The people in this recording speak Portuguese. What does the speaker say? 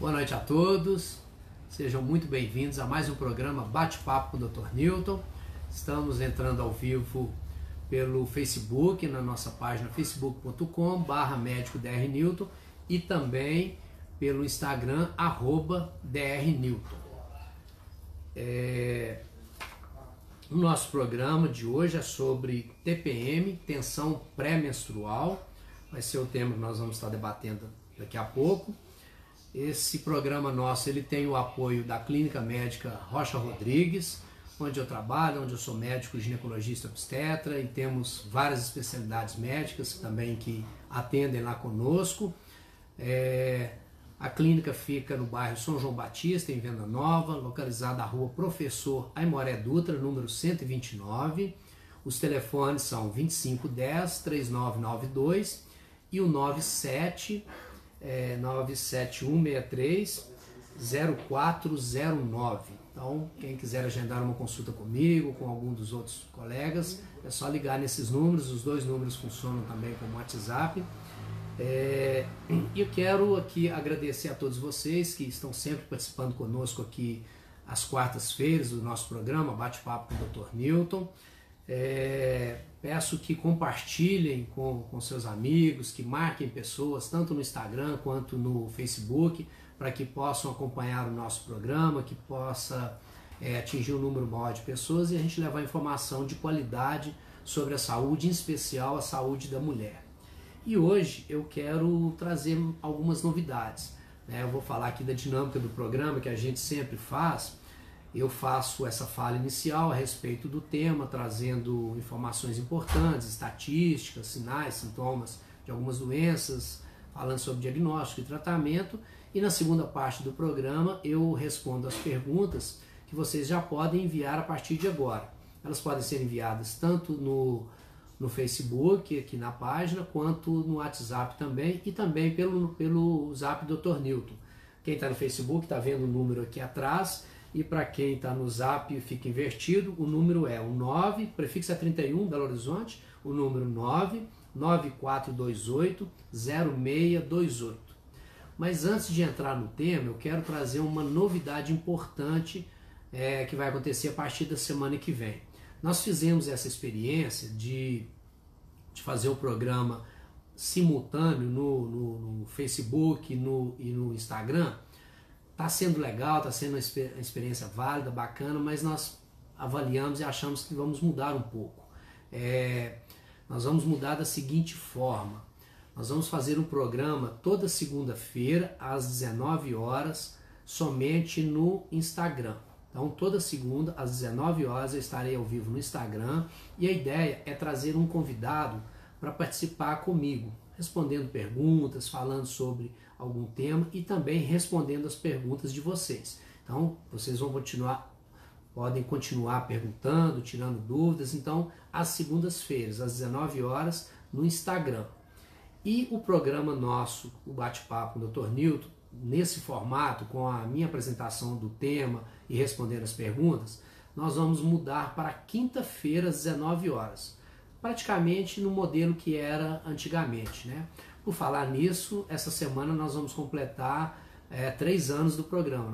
Boa noite a todos, sejam muito bem-vindos a mais um programa Bate-Papo com o Dr. Newton. Estamos entrando ao vivo pelo Facebook, na nossa página facebook.com barra médico Dr. Newton e também pelo Instagram, arroba Dr. Newton. É... O nosso programa de hoje é sobre TPM, tensão pré-menstrual. Vai ser o tema que nós vamos estar debatendo daqui a pouco. Esse programa nosso ele tem o apoio da Clínica Médica Rocha Rodrigues, onde eu trabalho, onde eu sou médico ginecologista obstetra e temos várias especialidades médicas também que atendem lá conosco. É, a clínica fica no bairro São João Batista, em Venda Nova, localizada na rua Professor Aimoré Dutra, número 129. Os telefones são 2510 3992 e o 97 é, 97163 0409. Então, quem quiser agendar uma consulta comigo, com algum dos outros colegas, é só ligar nesses números. Os dois números funcionam também como WhatsApp. É, e eu quero aqui agradecer a todos vocês que estão sempre participando conosco aqui às quartas-feiras do nosso programa Bate-Papo com o Dr. Newton. É, peço que compartilhem com, com seus amigos, que marquem pessoas, tanto no Instagram quanto no Facebook, para que possam acompanhar o nosso programa, que possa é, atingir um número maior de pessoas e a gente levar informação de qualidade sobre a saúde, em especial a saúde da mulher. E hoje eu quero trazer algumas novidades. Né? Eu vou falar aqui da dinâmica do programa que a gente sempre faz eu faço essa fala inicial a respeito do tema, trazendo informações importantes, estatísticas, sinais, sintomas de algumas doenças, falando sobre diagnóstico e tratamento. E na segunda parte do programa eu respondo as perguntas que vocês já podem enviar a partir de agora. Elas podem ser enviadas tanto no, no Facebook, aqui na página, quanto no WhatsApp também, e também pelo, pelo Zap Dr. Newton. Quem está no Facebook está vendo o número aqui atrás e para quem está no zap fica invertido, o número é o 9, prefixo é 31, Belo Horizonte, o número 9 9428 0628. Mas antes de entrar no tema, eu quero trazer uma novidade importante é, que vai acontecer a partir da semana que vem. Nós fizemos essa experiência de, de fazer o programa simultâneo no, no, no Facebook no, e no Instagram Está sendo legal, está sendo uma experiência válida, bacana, mas nós avaliamos e achamos que vamos mudar um pouco. É, nós vamos mudar da seguinte forma: nós vamos fazer um programa toda segunda-feira às 19 horas, somente no Instagram. Então, toda segunda às 19 horas eu estarei ao vivo no Instagram e a ideia é trazer um convidado para participar comigo, respondendo perguntas, falando sobre algum tema e também respondendo as perguntas de vocês. Então, vocês vão continuar, podem continuar perguntando, tirando dúvidas. Então, às segundas-feiras, às 19 horas, no Instagram. E o programa nosso, o bate-papo do Dr. Newton, nesse formato, com a minha apresentação do tema e respondendo as perguntas, nós vamos mudar para quinta-feira às 19 horas. Praticamente no modelo que era antigamente, né? Por falar nisso, essa semana nós vamos completar é, três anos do programa.